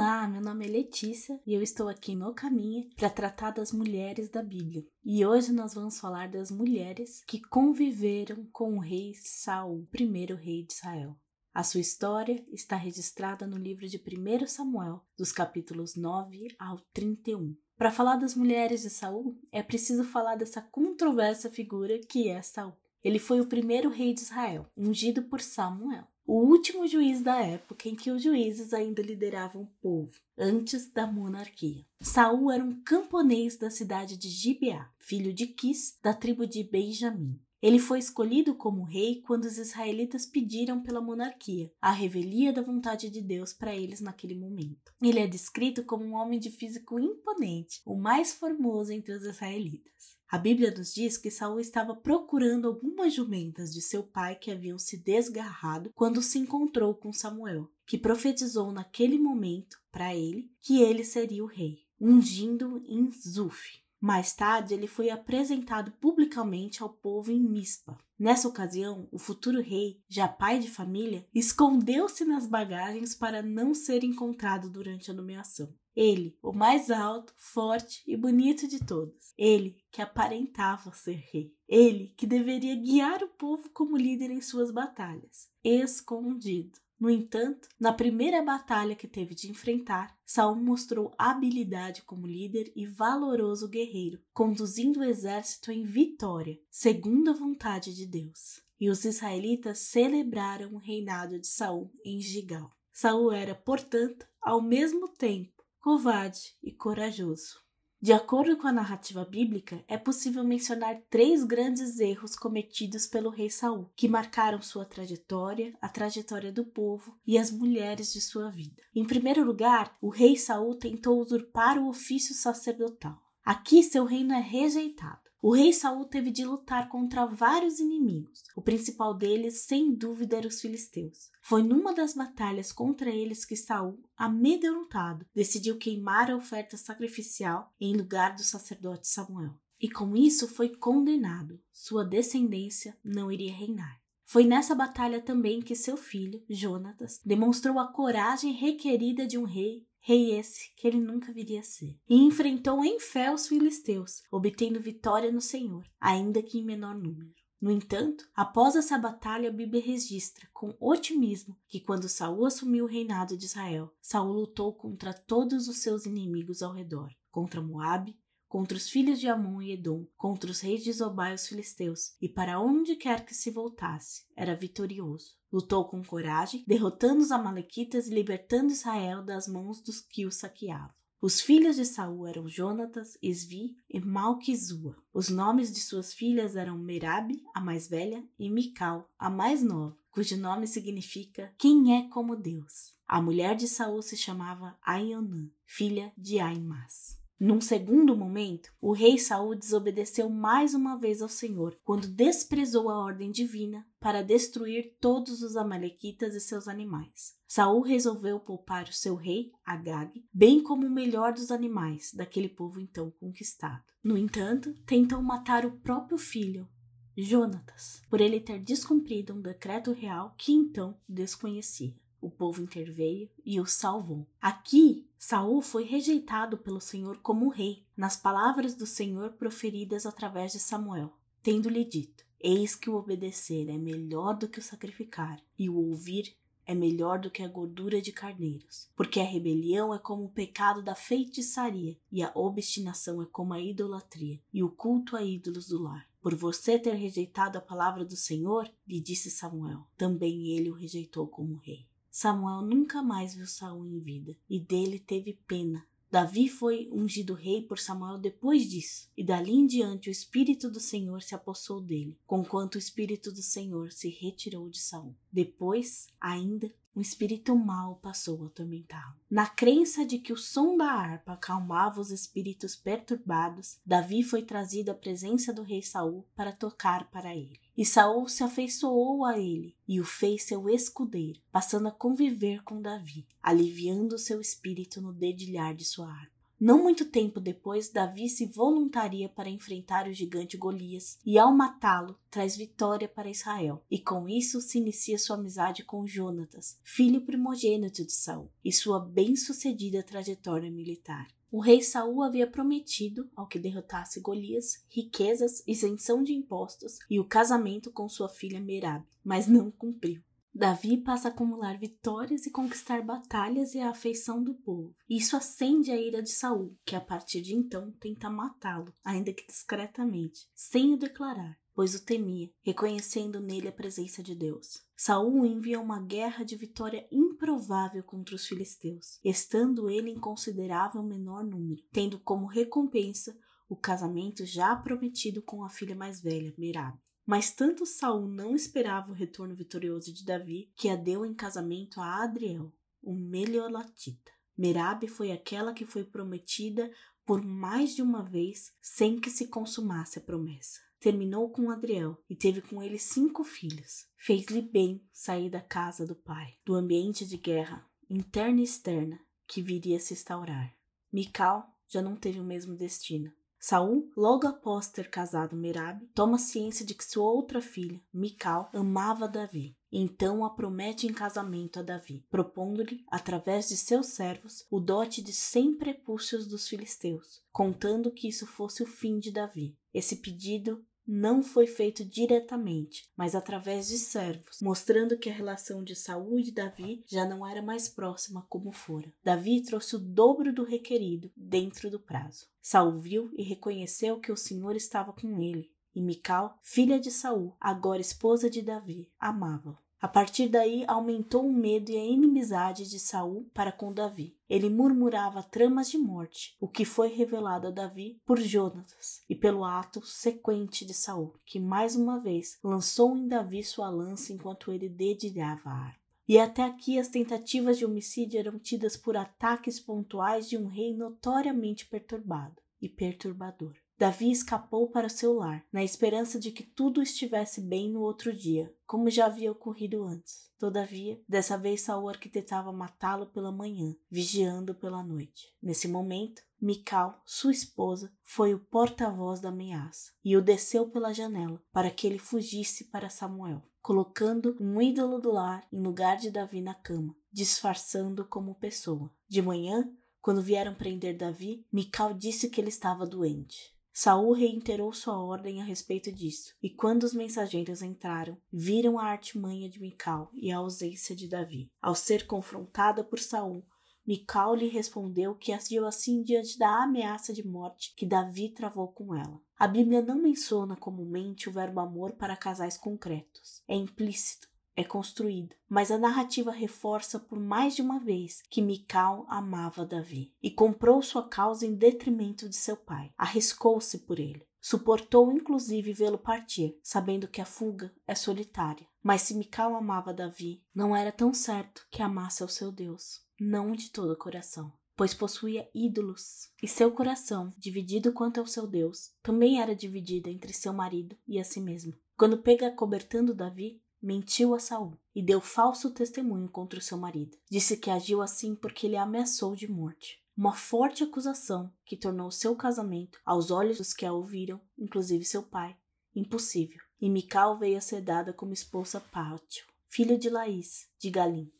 Olá, meu nome é Letícia e eu estou aqui no Caminho para tratar das mulheres da Bíblia. E hoje nós vamos falar das mulheres que conviveram com o rei Saul, primeiro rei de Israel. A sua história está registrada no livro de 1 Samuel, dos capítulos 9 ao 31. Para falar das mulheres de Saul, é preciso falar dessa controversa figura que é Saul. Ele foi o primeiro rei de Israel, ungido por Samuel o último juiz da época em que os juízes ainda lideravam o povo, antes da monarquia. Saul era um camponês da cidade de Gibeá, filho de Quis, da tribo de Benjamim. Ele foi escolhido como rei quando os israelitas pediram pela monarquia, a revelia da vontade de Deus para eles naquele momento. Ele é descrito como um homem de físico imponente, o mais formoso entre os israelitas. A Bíblia nos diz que Saul estava procurando algumas jumentas de seu pai que haviam se desgarrado quando se encontrou com Samuel, que profetizou naquele momento para ele que ele seria o rei, ungindo em Zuf. Mais tarde, ele foi apresentado publicamente ao povo em Mispa. Nessa ocasião, o futuro rei, já pai de família, escondeu-se nas bagagens para não ser encontrado durante a nomeação. Ele, o mais alto, forte e bonito de todos. Ele que aparentava ser rei. Ele que deveria guiar o povo como líder em suas batalhas. Escondido. No entanto, na primeira batalha que teve de enfrentar, Saul mostrou habilidade como líder e valoroso guerreiro, conduzindo o exército em vitória, segundo a vontade de Deus. E os israelitas celebraram o reinado de Saul em Gigal. Saul era, portanto, ao mesmo tempo covarde e corajoso. De acordo com a narrativa bíblica, é possível mencionar três grandes erros cometidos pelo rei Saul, que marcaram sua trajetória, a trajetória do povo e as mulheres de sua vida. Em primeiro lugar, o rei Saul tentou usurpar o ofício sacerdotal. Aqui seu reino é rejeitado. O rei Saul teve de lutar contra vários inimigos. O principal deles, sem dúvida, era os filisteus. Foi numa das batalhas contra eles que Saul, amedrontado, decidiu queimar a oferta sacrificial em lugar do sacerdote Samuel. E com isso foi condenado. Sua descendência não iria reinar. Foi nessa batalha também que seu filho, Jonatas, demonstrou a coragem requerida de um rei rei esse que ele nunca viria a ser. E enfrentou em fé os filisteus, obtendo vitória no Senhor, ainda que em menor número. No entanto, após essa batalha, a Bíblia registra com otimismo que quando Saul assumiu o reinado de Israel, Saul lutou contra todos os seus inimigos ao redor, contra Moabe, contra os filhos de Amon e Edom, contra os reis de Zobá e os filisteus, e para onde quer que se voltasse, era vitorioso. Lutou com coragem, derrotando os amalequitas e libertando Israel das mãos dos que o saqueavam. Os filhos de Saul eram Jonatas, Esvi e Malquizua. Os nomes de suas filhas eram Merabe, a mais velha, e Mical, a mais nova, cujo nome significa quem é como Deus. A mulher de Saul se chamava Aionã, filha de Aimas. Num segundo momento, o rei Saul desobedeceu mais uma vez ao Senhor, quando desprezou a ordem divina para destruir todos os amalequitas e seus animais. Saul resolveu poupar o seu rei, Agag, bem como o melhor dos animais daquele povo então conquistado. No entanto, tentou matar o próprio filho, Jonatas, por ele ter descumprido um decreto real que então desconhecia. O povo interveio e o salvou. Aqui, Saul foi rejeitado pelo Senhor como rei, nas palavras do Senhor proferidas através de Samuel, tendo-lhe dito: Eis que o obedecer é melhor do que o sacrificar, e o ouvir é melhor do que a gordura de carneiros, porque a rebelião é como o pecado da feitiçaria, e a obstinação é como a idolatria, e o culto a ídolos do lar. Por você ter rejeitado a palavra do Senhor, lhe disse Samuel, também ele o rejeitou como rei. Samuel nunca mais viu Saul em vida e dele teve pena. Davi foi ungido rei por Samuel depois disso, e dali em diante o Espírito do Senhor se apossou dele, conquanto o Espírito do Senhor se retirou de Saul. Depois, ainda, um espírito mau passou a atormentá-lo. Na crença de que o som da harpa acalmava os espíritos perturbados, Davi foi trazido à presença do rei Saul para tocar para ele. E Saul se afeiçoou a ele e o fez seu escudeiro, passando a conviver com Davi, aliviando seu espírito no dedilhar de sua harpa. Não muito tempo depois, Davi se voluntaria para enfrentar o gigante Golias e, ao matá-lo, traz vitória para Israel. E com isso se inicia sua amizade com Jonatas, filho primogênito de Saul, e sua bem-sucedida trajetória militar. O rei Saul havia prometido, ao que derrotasse Golias, riquezas, isenção de impostos e o casamento com sua filha Merab, mas não cumpriu. Davi passa a acumular vitórias e conquistar batalhas e a afeição do povo. Isso acende a ira de Saul, que a partir de então tenta matá-lo, ainda que discretamente, sem o declarar, pois o temia, reconhecendo nele a presença de Deus. Saul envia uma guerra de vitória improvável contra os filisteus, estando ele em considerável menor número, tendo como recompensa o casamento já prometido com a filha mais velha, Merab. Mas tanto Saul não esperava o retorno vitorioso de Davi, que a deu em casamento a Adriel, o Meliolatita. Merab foi aquela que foi prometida por mais de uma vez sem que se consumasse a promessa. Terminou com Adriel e teve com ele cinco filhos. Fez-lhe bem sair da casa do pai, do ambiente de guerra, interna e externa, que viria a se instaurar. Mical já não teve o mesmo destino. Saul, logo após ter casado Merab, toma ciência de que sua outra filha, Mical, amava Davi. Então a promete em casamento a Davi, propondo-lhe, através de seus servos, o dote de cem prepúcios dos filisteus, contando que isso fosse o fim de Davi. Esse pedido não foi feito diretamente, mas através de servos, mostrando que a relação de Saul e Davi já não era mais próxima como fora. Davi trouxe o dobro do requerido dentro do prazo. Saul viu e reconheceu que o Senhor estava com ele, e Mical, filha de Saul, agora esposa de Davi, amava. A partir daí aumentou o medo e a inimizade de Saul para com Davi. Ele murmurava tramas de morte, o que foi revelado a Davi por Jonatas e pelo ato sequente de Saul, que mais uma vez lançou em Davi sua lança enquanto ele dedilhava a arma. E até aqui as tentativas de homicídio eram tidas por ataques pontuais de um rei notoriamente perturbado e perturbador. Davi escapou para seu lar, na esperança de que tudo estivesse bem no outro dia, como já havia ocorrido antes. Todavia, dessa vez Saul arquitetava matá-lo pela manhã, vigiando pela noite. Nesse momento, Mical, sua esposa, foi o porta-voz da ameaça e o desceu pela janela para que ele fugisse para Samuel, colocando um ídolo do lar em lugar de Davi na cama, disfarçando como pessoa. De manhã, quando vieram prender Davi, Mical disse que ele estava doente. Saul reiterou sua ordem a respeito disso, e quando os mensageiros entraram, viram a artimanha de Mical e a ausência de Davi. Ao ser confrontada por Saul, Mical lhe respondeu que agiu assim diante da ameaça de morte que Davi travou com ela. A Bíblia não menciona comumente o verbo amor para casais concretos. É implícito é construída, mas a narrativa reforça por mais de uma vez que Mical amava Davi e comprou sua causa em detrimento de seu pai. Arriscou-se por ele. Suportou inclusive vê-lo partir, sabendo que a fuga é solitária. Mas se Mical amava Davi, não era tão certo que amasse ao seu Deus, não de todo o coração pois possuía ídolos, e seu coração, dividido quanto ao seu Deus, também era dividido entre seu marido e a si mesmo. Quando pega cobertando Davi, mentiu a Saul e deu falso testemunho contra o seu marido. Disse que agiu assim porque ele a ameaçou de morte. Uma forte acusação que tornou seu casamento, aos olhos dos que a ouviram, inclusive seu pai, impossível. E Mical veio a ser dada como esposa Pátio, filho de Laís, de Galim.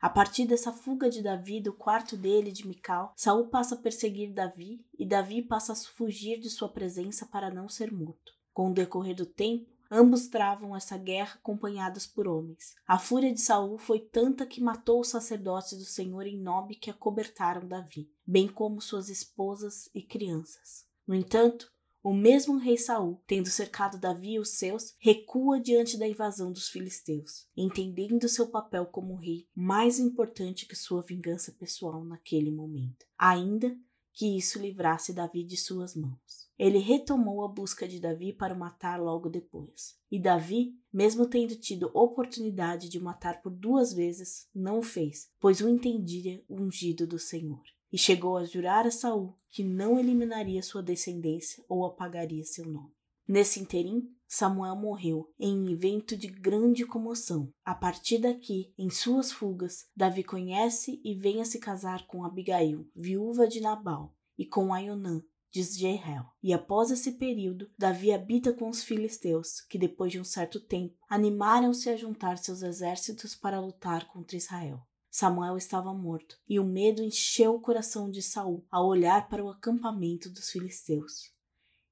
A partir dessa fuga de Davi do quarto dele de Mical, Saul passa a perseguir Davi e Davi passa a fugir de sua presença para não ser morto. Com o decorrer do tempo, Ambos travam essa guerra acompanhados por homens. A fúria de Saul foi tanta que matou os sacerdotes do Senhor em Nob que acobertaram Davi, bem como suas esposas e crianças. No entanto, o mesmo rei Saul, tendo cercado Davi e os seus, recua diante da invasão dos filisteus, entendendo seu papel como rei mais importante que sua vingança pessoal naquele momento. Ainda que isso livrasse Davi de suas mãos. Ele retomou a busca de Davi para o matar logo depois. E Davi, mesmo tendo tido oportunidade de o matar por duas vezes, não o fez, pois o entendia ungido do Senhor. E chegou a jurar a Saul que não eliminaria sua descendência ou apagaria seu nome. Nesse interim, Samuel morreu em um evento de grande comoção. A partir daqui, em suas fugas, Davi conhece e vem a se casar com Abigail, viúva de Nabal, e com Aionã, de Israel. E após esse período, Davi habita com os filisteus, que depois de um certo tempo animaram-se a juntar seus exércitos para lutar contra Israel. Samuel estava morto, e o medo encheu o coração de Saul ao olhar para o acampamento dos filisteus.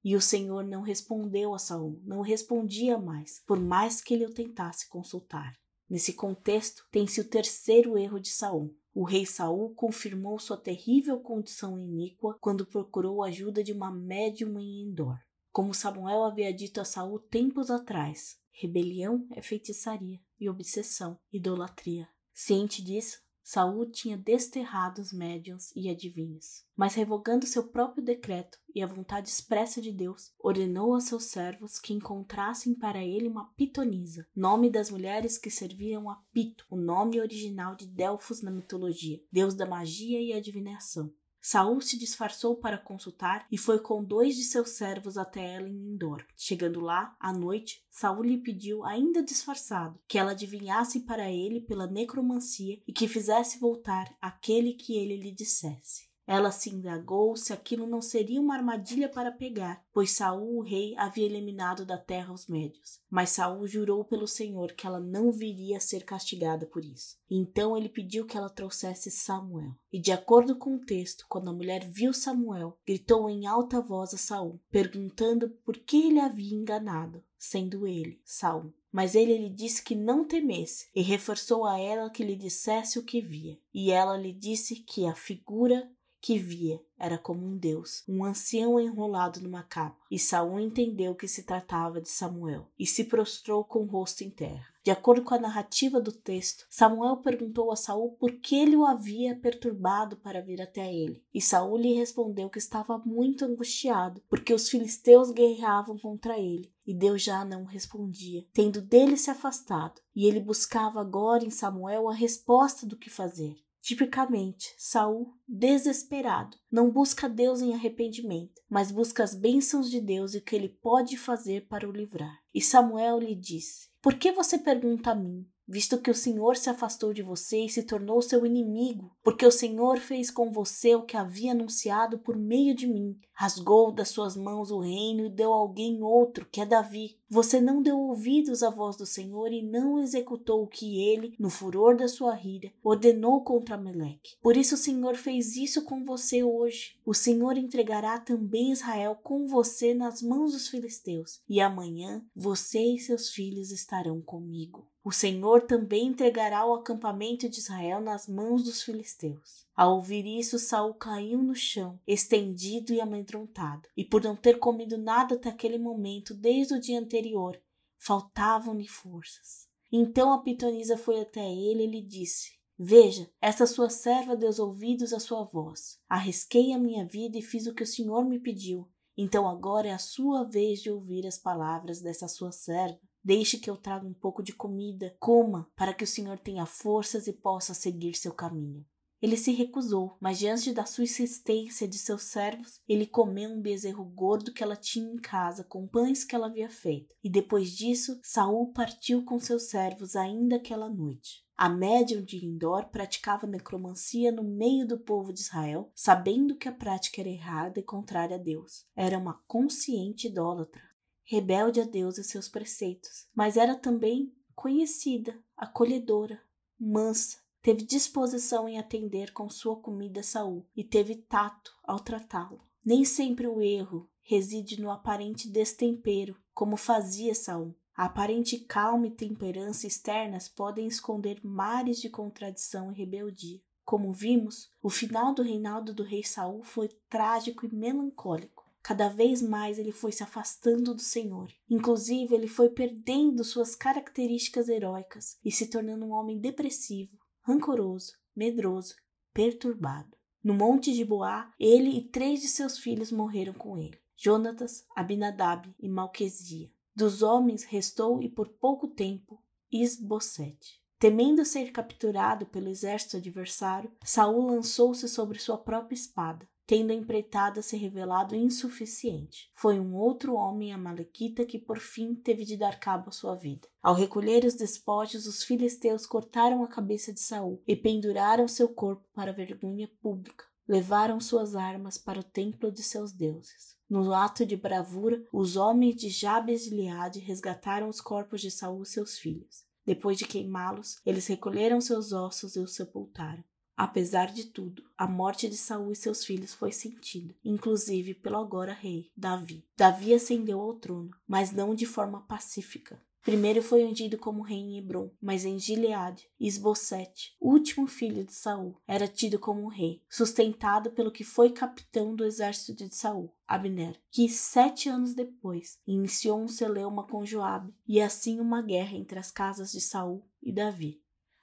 E o Senhor não respondeu a Saul, não respondia mais, por mais que ele o tentasse consultar. Nesse contexto, tem-se o terceiro erro de Saul. O rei Saul confirmou sua terrível condição iníqua quando procurou a ajuda de uma médium em Endor. Como Samuel havia dito a Saul tempos atrás, rebelião é feitiçaria e obsessão, idolatria. Ciente disso, Saul tinha desterrado os médiuns e adivinhos, mas revogando seu próprio decreto e a vontade expressa de Deus, ordenou a seus servos que encontrassem para ele uma pitonisa, nome das mulheres que serviam a Pito, o nome original de Delfos na mitologia, deus da magia e adivinhação. Saul se disfarçou para consultar e foi com dois de seus servos até ela em Endor. Chegando lá, à noite, Saul lhe pediu, ainda disfarçado, que ela adivinhasse para ele pela necromancia e que fizesse voltar aquele que ele lhe dissesse. Ela se indagou se aquilo não seria uma armadilha para pegar, pois Saul, o rei, havia eliminado da terra os médios. Mas Saul jurou pelo Senhor que ela não viria a ser castigada por isso. Então ele pediu que ela trouxesse Samuel. E de acordo com o texto, quando a mulher viu Samuel, gritou em alta voz a Saul, perguntando por que ele havia enganado, sendo ele, Saul. Mas ele lhe disse que não temesse, e reforçou a ela que lhe dissesse o que via. E ela lhe disse que a figura que via era como um deus, um ancião enrolado numa capa. E Saul entendeu que se tratava de Samuel e se prostrou com o rosto em terra. De acordo com a narrativa do texto, Samuel perguntou a Saul por que ele o havia perturbado para vir até ele. E Saul lhe respondeu que estava muito angustiado, porque os filisteus guerreavam contra ele, e Deus já não respondia, tendo dele se afastado. E ele buscava agora em Samuel a resposta do que fazer. Tipicamente, Saul, desesperado, não busca Deus em arrependimento, mas busca as bênçãos de Deus e o que ele pode fazer para o livrar. E Samuel lhe disse: Por que você pergunta a mim? Visto que o Senhor se afastou de você e se tornou seu inimigo, porque o Senhor fez com você o que havia anunciado por meio de mim. Rasgou das suas mãos o reino e deu a alguém outro, que é Davi. Você não deu ouvidos à voz do Senhor e não executou o que ele, no furor da sua ira, ordenou contra Meleque. Por isso o Senhor fez isso com você hoje. O Senhor entregará também Israel com você nas mãos dos filisteus, e amanhã você e seus filhos estarão comigo. O Senhor também entregará o acampamento de Israel nas mãos dos filisteus. Ao ouvir isso, Saul caiu no chão, estendido e amedrontado, e por não ter comido nada até aquele momento, desde o dia anterior, faltavam-lhe forças. Então a pitonisa foi até ele e lhe disse: Veja, essa sua serva deu ouvidos à sua voz. Arrisquei a minha vida e fiz o que o Senhor me pediu. Então agora é a sua vez de ouvir as palavras dessa sua serva. Deixe que eu traga um pouco de comida, coma, para que o Senhor tenha forças e possa seguir seu caminho. Ele se recusou, mas diante da sua insistência de seus servos, ele comeu um bezerro gordo que ela tinha em casa com pães que ela havia feito. E depois disso, Saul partiu com seus servos ainda aquela noite. A médium de Indor praticava necromancia no meio do povo de Israel, sabendo que a prática era errada e contrária a Deus. Era uma consciente idólatra rebelde a Deus e seus preceitos, mas era também conhecida, acolhedora, mansa, teve disposição em atender com sua comida Saul e teve tato ao tratá-lo. Nem sempre o erro reside no aparente destempero, como fazia Saul. A aparente calma e temperança externas podem esconder mares de contradição e rebeldia. Como vimos, o final do reinado do rei Saul foi trágico e melancólico. Cada vez mais ele foi se afastando do Senhor. Inclusive, ele foi perdendo suas características heróicas e se tornando um homem depressivo, rancoroso, medroso, perturbado. No monte de Boá, ele e três de seus filhos morreram com ele: Jonatas, Abinadab e Malquesia. Dos homens restou e por pouco tempo Isbosete. Temendo ser capturado pelo exército adversário, Saul lançou-se sobre sua própria espada tendo a empreitada se revelado insuficiente. Foi um outro homem amalequita que por fim teve de dar cabo à sua vida. Ao recolher os despojos, os filisteus cortaram a cabeça de Saul e penduraram seu corpo para vergonha pública. levaram suas armas para o templo de seus deuses. No ato de bravura, os homens de Jabes de Gileade resgataram os corpos de Saul e seus filhos. Depois de queimá-los, eles recolheram seus ossos e os sepultaram. Apesar de tudo, a morte de Saul e seus filhos foi sentida, inclusive pelo agora rei Davi. Davi ascendeu ao trono, mas não de forma pacífica. Primeiro foi ungido como rei em Hebron, mas em Gileade, Isbosete, último filho de Saul, era tido como rei, sustentado pelo que foi capitão do exército de Saul, Abner, que sete anos depois iniciou um celeuma com Joabe e assim uma guerra entre as casas de Saul e Davi.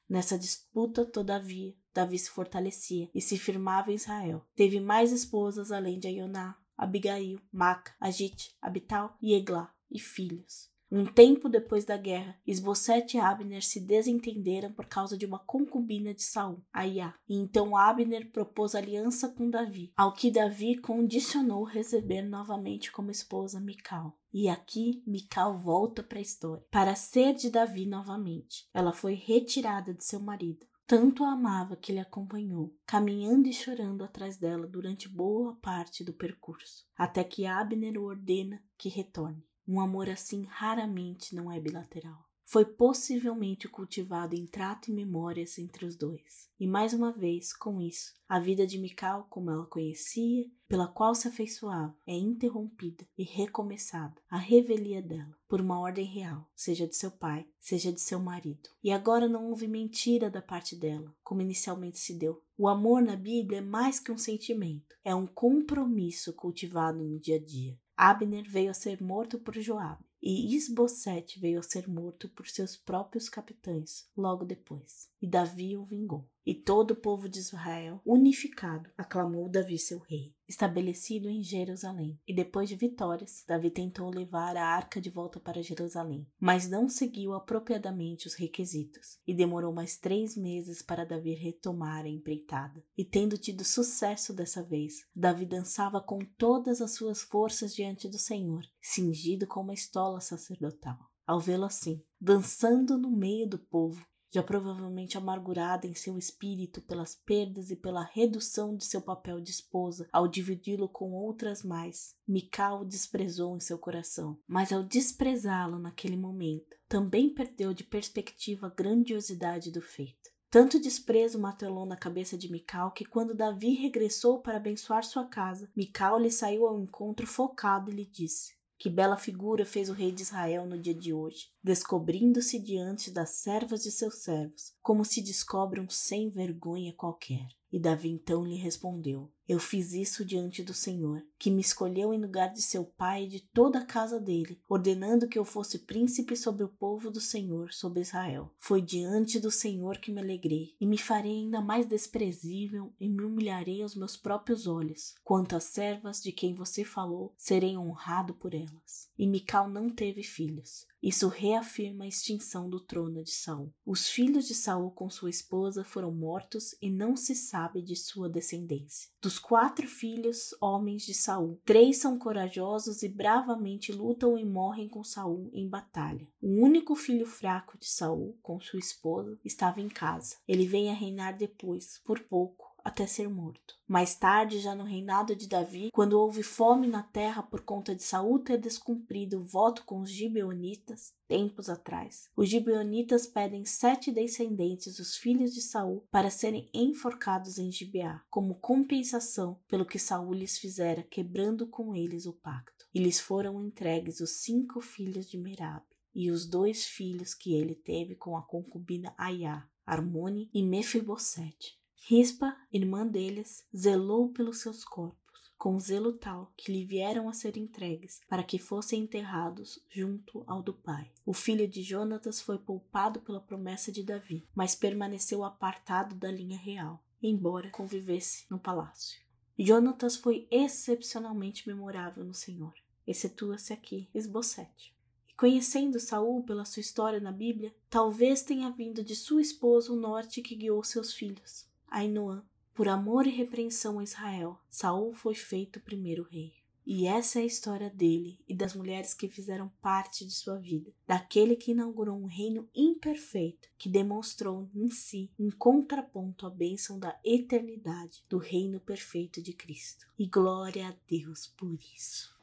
Nessa disputa, todavia, Davi se fortalecia e se firmava em Israel. Teve mais esposas além de Aioná, Abigail, Maca, Agite, Abital e Eglá, e filhos. Um tempo depois da guerra, Esbocete e Abner se desentenderam por causa de uma concubina de Saul, Aiá. E então Abner propôs aliança com Davi, ao que Davi condicionou receber novamente como esposa Mical. E aqui Mical volta para a história. Para ser de Davi novamente, ela foi retirada de seu marido. Tanto a amava que ele acompanhou, caminhando e chorando atrás dela durante boa parte do percurso, até que Abner o ordena que retorne. Um amor assim raramente não é bilateral. Foi possivelmente cultivado em trato e memórias entre os dois. E mais uma vez, com isso, a vida de Mikal, como ela conhecia, pela qual se afeiçoava, é interrompida e recomeçada a revelia dela, por uma ordem real, seja de seu pai, seja de seu marido. E agora não houve mentira da parte dela, como inicialmente se deu. O amor na Bíblia é mais que um sentimento, é um compromisso cultivado no dia a dia. Abner veio a ser morto por Joabe e Isbosete veio a ser morto por seus próprios capitães logo depois. E Davi o vingou. E todo o povo de Israel, unificado, aclamou Davi seu rei estabelecido em Jerusalém. E depois de vitórias, Davi tentou levar a arca de volta para Jerusalém, mas não seguiu apropriadamente os requisitos, e demorou mais três meses para Davi retomar a empreitada. E tendo tido sucesso dessa vez, Davi dançava com todas as suas forças diante do Senhor, cingido com uma estola sacerdotal. Ao vê-lo assim, dançando no meio do povo, já provavelmente amargurada em seu espírito pelas perdas e pela redução de seu papel de esposa ao dividi-lo com outras mais, Mical o desprezou em seu coração, mas ao desprezá-lo naquele momento, também perdeu de perspectiva a grandiosidade do feito. Tanto desprezo martelou na cabeça de Mical que quando Davi regressou para abençoar sua casa, Mical lhe saiu ao encontro focado e lhe disse: que bela figura fez o rei de Israel no dia de hoje, descobrindo-se diante das servas de seus servos, como se descobre um sem vergonha qualquer. E Davi então lhe respondeu: Eu fiz isso diante do Senhor, que me escolheu em lugar de seu pai e de toda a casa dele, ordenando que eu fosse príncipe sobre o povo do Senhor, sobre Israel. Foi diante do Senhor que me alegrei, e me farei ainda mais desprezível e me humilharei aos meus próprios olhos. Quanto às servas de quem você falou, serei honrado por elas. E Mical não teve filhos. Isso reafirma a extinção do trono de Saul. Os filhos de Saul com sua esposa foram mortos e não se sabe de sua descendência. Dos quatro filhos homens de Saul, três são corajosos e bravamente lutam e morrem com Saul em batalha. O único filho fraco de Saul, com sua esposa, estava em casa. Ele vem a reinar depois, por pouco, até ser morto. Mais tarde, já no reinado de Davi, quando houve fome na terra por conta de Saul ter descumprido o voto com os gibeonitas, tempos atrás, os gibeonitas pedem sete descendentes, os filhos de Saul, para serem enforcados em Gibeá, como compensação pelo que Saul lhes fizera, quebrando com eles o pacto. E lhes foram entregues os cinco filhos de Merabe e os dois filhos que ele teve com a concubina Aiá, Armone e Mefibosete. Rispa, irmã deles, zelou pelos seus corpos, com zelo tal que lhe vieram a ser entregues para que fossem enterrados junto ao do pai. O filho de Jonatas foi poupado pela promessa de Davi, mas permaneceu apartado da linha real, embora convivesse no palácio. Jonatas foi excepcionalmente memorável no Senhor. Excetua-se aqui Esbocete. Conhecendo Saul pela sua história na Bíblia, talvez tenha vindo de sua esposa o norte que guiou seus filhos. Ainoã, por amor e repreensão a Israel, Saul foi feito primeiro rei. E essa é a história dele e das mulheres que fizeram parte de sua vida, daquele que inaugurou um reino imperfeito, que demonstrou em si um contraponto à bênção da eternidade do reino perfeito de Cristo. E glória a Deus por isso.